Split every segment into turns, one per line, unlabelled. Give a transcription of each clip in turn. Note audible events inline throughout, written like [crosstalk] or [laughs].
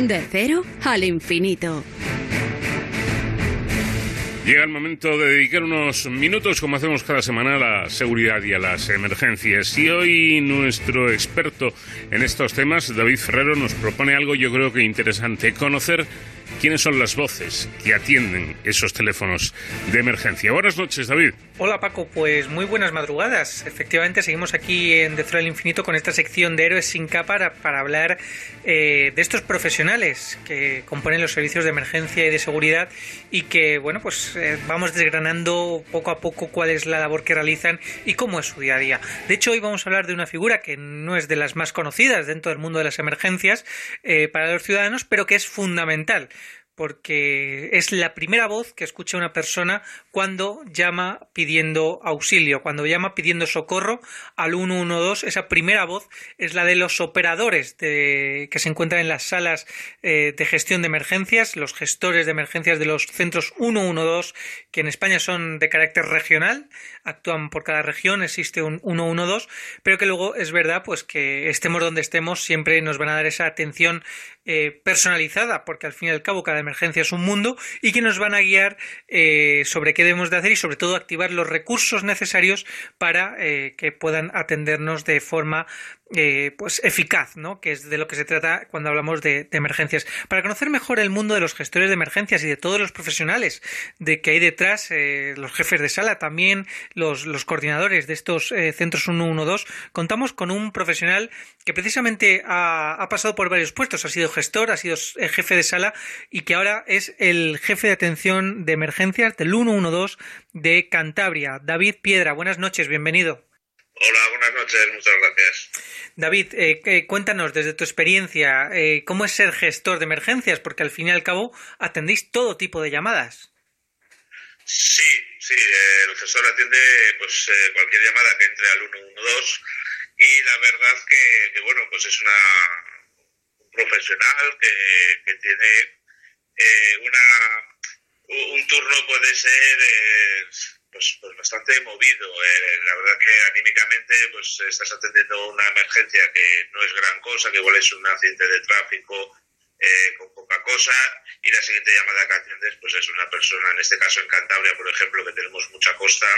De cero al infinito.
Llega el momento de dedicar unos minutos, como hacemos cada semana, a la seguridad y a las emergencias. Y hoy nuestro experto en estos temas, David Ferrero, nos propone algo yo creo que interesante, conocer quiénes son las voces que atienden esos teléfonos de emergencia. Buenas noches, David.
Hola Paco, pues muy buenas madrugadas. Efectivamente, seguimos aquí en De Cero al Infinito con esta sección de Héroes sin capa para, hablar eh, de estos profesionales que componen los servicios de emergencia y de seguridad y que, bueno, pues eh, vamos desgranando poco a poco cuál es la labor que realizan y cómo es su día a día. De hecho, hoy vamos a hablar de una figura que no es de las más conocidas dentro del mundo de las emergencias eh, para los ciudadanos, pero que es fundamental porque es la primera voz que escucha una persona cuando llama pidiendo auxilio, cuando llama pidiendo socorro al 112. Esa primera voz es la de los operadores que se encuentran en las salas eh, de gestión de emergencias, los gestores de emergencias de los centros 112, que en España son de carácter regional, actúan por cada región, existe un 112, pero que luego es verdad pues que estemos donde estemos siempre nos van a dar esa atención eh, personalizada, porque al fin y al cabo cada emergencia es un mundo y que nos van a guiar eh, sobre qué debemos de hacer y sobre todo activar los recursos necesarios para eh, que puedan atendernos de forma pues eficaz, ¿no? que es de lo que se trata cuando hablamos de, emergencias. Para conocer mejor el mundo de los gestores de emergencias y de todos los profesionales de que hay detrás, los jefes de sala, también los, coordinadores de estos centros 112, contamos con un profesional que precisamente ha, ha, pasado por varios puestos, ha sido gestor, ha sido jefe de sala y que ahora es el jefe de atención de emergencias del 112 de Cantabria. David Piedra, buenas noches, bienvenido.
Hola, buenas noches, muchas gracias.
David, eh, cuéntanos desde tu experiencia, eh, ¿cómo es ser gestor de emergencias? Porque al fin y al cabo atendéis todo tipo de llamadas.
Sí, sí, el gestor atiende pues eh, cualquier llamada que entre al 112 y la verdad que, que bueno, pues es una, un profesional que, tiene una, un turno puede ser pues, pues bastante movido. Eh, la verdad que anímicamente pues estás atendiendo una emergencia que no es gran cosa, que igual es un accidente de tráfico eh, con poca cosa y la siguiente llamada que atiendes pues es una persona, en este caso en Cantabria, por ejemplo, que tenemos mucha costa,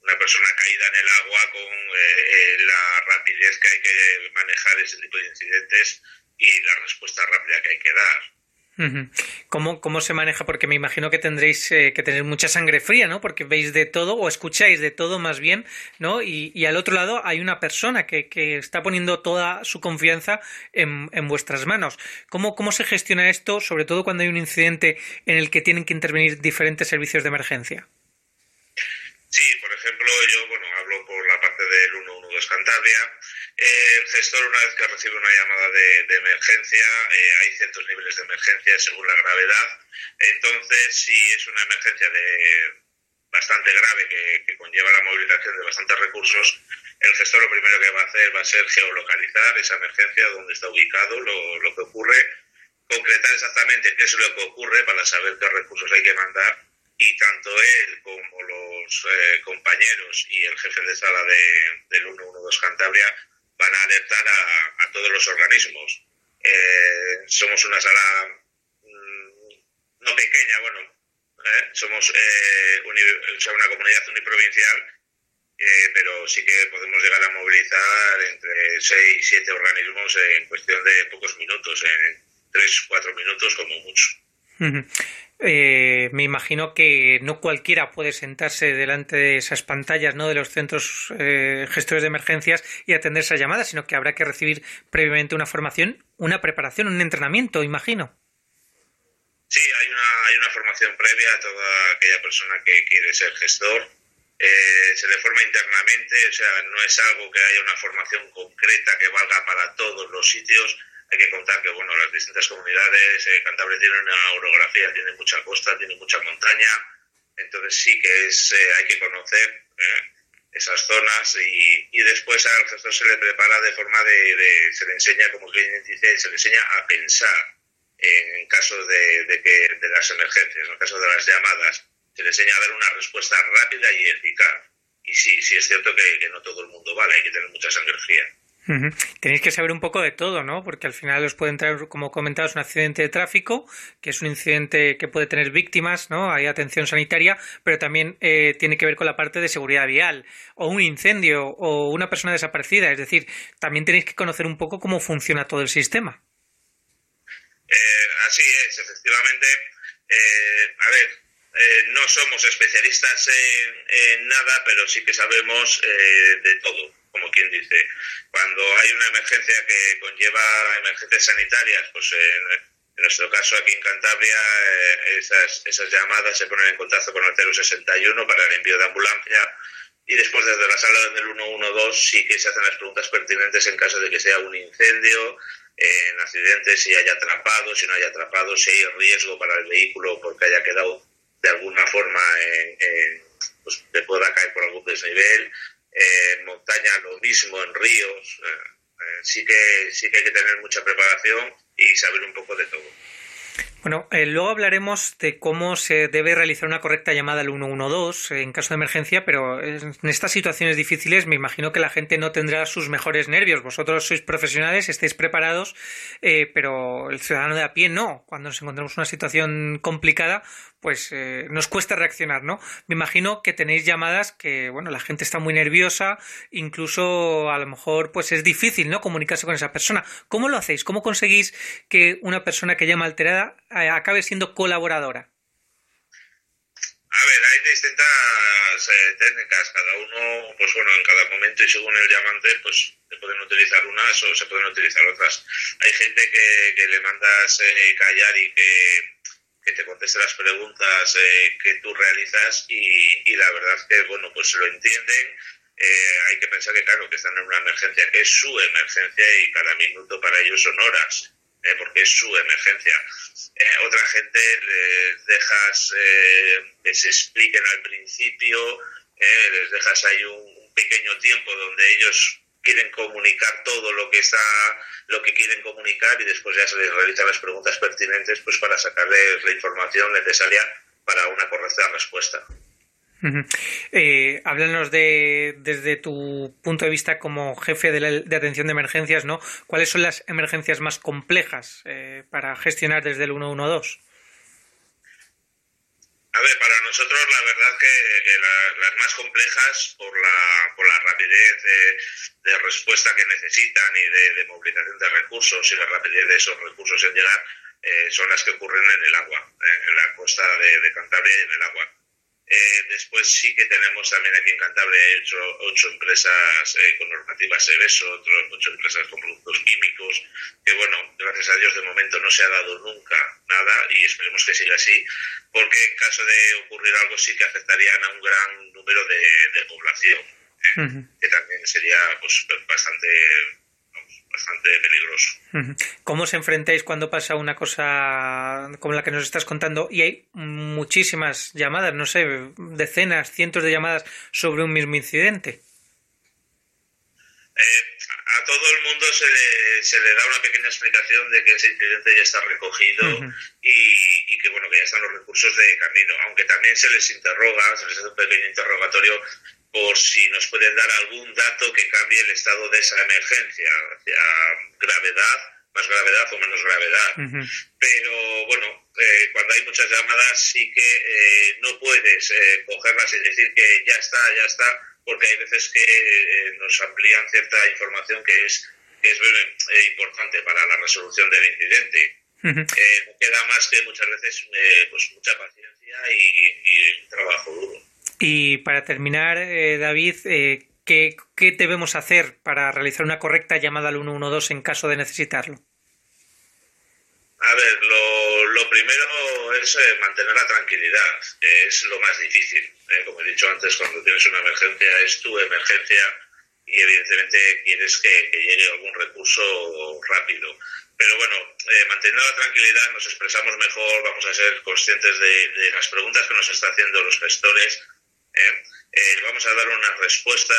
una persona caída en el agua con eh, la rapidez que hay que manejar ese tipo de incidentes y la respuesta rápida que hay que dar.
¿Cómo, ¿Cómo, se maneja? Porque me imagino que tendréis eh, que tener mucha sangre fría, ¿no? Porque veis de todo o escucháis de todo más bien, ¿no? Y, al otro lado hay una persona que, que está poniendo toda su confianza en, en vuestras manos. ¿Cómo, ¿Cómo se gestiona esto, sobre todo cuando hay un incidente en el que tienen que intervenir diferentes servicios de emergencia?
Sí, por ejemplo, yo bueno hablo por la parte del 112 Cantabria el gestor, una vez que recibe una llamada de, emergencia, eh, hay ciertos niveles de emergencia según la gravedad. Entonces, si es una emergencia de bastante grave que, conlleva la movilización de bastantes recursos, el gestor lo primero que va a hacer va a ser geolocalizar esa emergencia, donde está ubicado, lo, que ocurre, concretar exactamente qué es lo que ocurre para saber qué recursos hay que mandar y tanto él como los eh, compañeros y el jefe de sala de, del 112 Cantabria van a alertar a, todos los organismos. Eh, somos una sala mm, no pequeña, bueno, eh, somos eh, una comunidad uniprovincial, pero sí que podemos llegar a movilizar entre 6 y 7 organismos en cuestión de pocos minutos, en 3 4 minutos como mucho.
Eh, me imagino que no cualquiera puede sentarse delante de esas pantallas ¿no? de los centros eh, gestores de emergencias y atender esas llamadas, sino que habrá que recibir previamente una formación, una preparación, un entrenamiento, imagino.
Sí, hay una, hay una formación previa a toda aquella persona que quiere ser gestor. Eh, se le forma internamente, o sea, no es algo que haya una formación concreta que valga para todos los sitios hay que contar que bueno las distintas comunidades, eh, Cantabria tiene una orografía, tiene mucha costa, tiene mucha montaña, entonces sí que es eh, hay que conocer eh, esas zonas y, y, después al gestor se le prepara de forma de, se le enseña, como el dice, se le enseña a pensar en caso de, de, que, de las emergencias, en caso de las llamadas, se le enseña a dar una respuesta rápida y eficaz. Y sí, sí es cierto que, que no todo el mundo vale, hay que tener mucha sangre fría.
Tenéis que saber un poco de todo, ¿no? Porque al final os puede entrar, como comentabas, un accidente de tráfico, que es un incidente que puede tener víctimas, ¿no? Hay atención sanitaria, pero también eh, tiene que ver con la parte de seguridad vial, o un incendio, o una persona desaparecida. Es decir, también tenéis que conocer un poco cómo funciona todo el sistema.
Eh, así es, efectivamente. Eh, a ver, no somos especialistas en, nada, pero sí que sabemos de todo como quien dice. Cuando hay una emergencia que conlleva emergencias sanitarias, pues en, nuestro caso aquí en Cantabria, eh, esas, esas llamadas se ponen en contacto con el 061 para el envío de ambulancia y después desde la sala del 112 sí que se hacen las preguntas pertinentes en caso de que sea un incendio, en accidentes, si haya atrapado, si no haya atrapado, si hay riesgo para el vehículo porque haya quedado de alguna forma en, pues, que pueda caer por algún desnivel, en en ríos. Eh, eh, sí, que, sí que hay que tener mucha preparación y saber un poco de todo.
Bueno, eh, luego hablaremos de cómo se debe realizar una correcta llamada al 112 en caso de emergencia, pero en estas situaciones difíciles me imagino que la gente no tendrá sus mejores nervios. Vosotros sois profesionales, estáis preparados, pero el ciudadano de a pie no. Cuando nos encontramos en una situación complicada, pues eh, nos cuesta reaccionar, ¿no? Me imagino que tenéis llamadas que, bueno, la gente está muy nerviosa, incluso a lo mejor pues es difícil, ¿no? Comunicarse con esa persona. ¿Cómo lo hacéis? ¿Cómo conseguís que una persona que llama alterada eh, acabe siendo colaboradora?
A ver, hay distintas eh, técnicas, cada uno, pues bueno, en cada momento y según el llamante, pues se pueden utilizar unas o se pueden utilizar otras. Hay gente que, le mandas callar y que que te conteste las preguntas eh, que tú realizas y, la verdad que, bueno, pues lo entienden. Eh, hay que pensar que, claro, que están en una emergencia, que es su emergencia y cada minuto para ellos son horas, eh, porque es su emergencia. otra gente les dejas que se expliquen al principio, les dejas ahí un pequeño tiempo donde ellos quieren comunicar todo lo que está lo que quieren comunicar y después ya se les realizan las preguntas pertinentes pues para sacarles la información necesaria para una correcta respuesta.
Eh, háblanos de, desde tu punto de vista como jefe de, atención de emergencias, ¿no? ¿Cuáles son las emergencias más complejas eh, para gestionar desde el 112?
A ver, para nosotros la verdad que, las más complejas por la, por la rapidez de, respuesta que necesitan y de, movilización de recursos y la rapidez de esos recursos en llegar eh, son las que ocurren en el agua, eh, en la costa de Cantabria y en el agua. Eh, después sí que tenemos también aquí en Cantabria ocho, ocho empresas eh, con normativas EBESO, otras ocho empresas con productos químicos, que bueno, gracias a Dios de momento no se ha dado nunca nada y esperemos que siga así, porque en caso de ocurrir algo sí que afectarían a un gran número de, población, eh, que también sería pues bastante bastante peligroso.
¿Cómo os enfrentáis cuando pasa una cosa como la que nos estás contando y hay muchísimas llamadas, no sé, decenas, cientos de llamadas sobre un mismo incidente?
Eh, a todo el mundo se le, se le da una pequeña explicación de que ese incidente ya está recogido y, y, que bueno que ya están los recursos de camino, aunque también se les interroga, se les hace un pequeño interrogatorio por si nos pueden dar algún dato que cambie el estado de esa emergencia hacia gravedad, más gravedad o menos gravedad. Pero bueno, eh, cuando hay muchas llamadas sí que eh, no puedes eh, cogerlas y decir que ya está, ya está, porque hay veces que nos amplían cierta información que es, que es importante para la resolución del incidente. no queda más que muchas veces pues mucha paciencia y un trabajo duro.
Y para terminar, eh, David, eh, ¿qué, debemos hacer para realizar una correcta llamada al 112 en caso de necesitarlo?
A ver, lo, primero es eh, mantener la tranquilidad, es lo más difícil. como he dicho antes, cuando tienes una emergencia es tu emergencia y evidentemente quieres que, llegue algún recurso rápido. Pero bueno, manteniendo la tranquilidad nos expresamos mejor, vamos a ser conscientes de, de las preguntas que nos están haciendo los gestores ¿eh? Eh, vamos a dar una respuesta,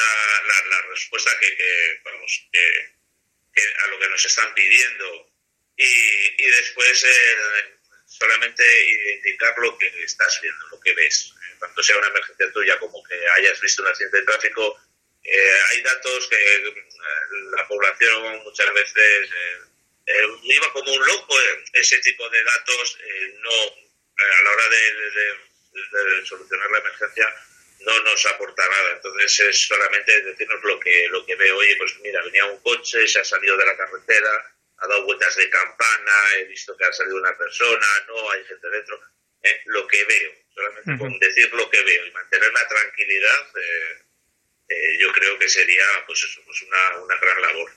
la, respuesta que, vamos, a lo que nos están pidiendo y, después eh, solamente indicar lo que estás viendo, lo que ves. Tanto sea una emergencia tuya como que hayas visto un accidente de tráfico, Eh, hay datos que eh, la población muchas veces eh, iba como un loco. ese tipo de datos no a la hora de, solucionar la emergencia no nos aporta nada. Entonces es solamente decirnos lo que lo que veo. Oye, pues mira, venía un coche, se ha salido de la carretera, ha dado vueltas de campana, he visto que ha salido una persona, no hay gente dentro. lo que veo, solamente con decir lo que veo y mantener la tranquilidad eh, yo creo que sería pues, eso, pues una, una gran labor.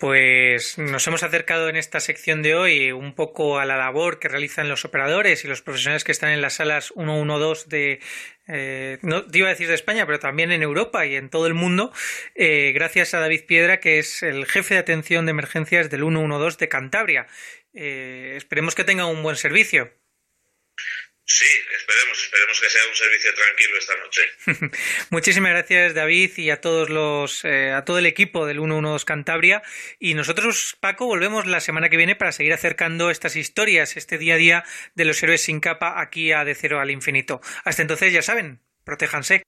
Pues nos hemos acercado en esta sección de hoy un poco a la labor que realizan los operadores y los profesionales que están en las salas 112 de, eh, no te iba a decir de España, pero también en Europa y en todo el mundo, eh, gracias a David Piedra, que es el jefe de atención de emergencias del 112 de Cantabria. esperemos que tenga un buen servicio.
Sí, esperemos, esperemos que sea un servicio tranquilo esta noche. [laughs]
Muchísimas gracias David y a todos los eh, a todo el equipo del 112 Cantabria y nosotros Paco volvemos la semana que viene para seguir acercando estas historias, este día a día de los héroes sin capa aquí a de cero al infinito. Hasta entonces ya saben, protéjanse.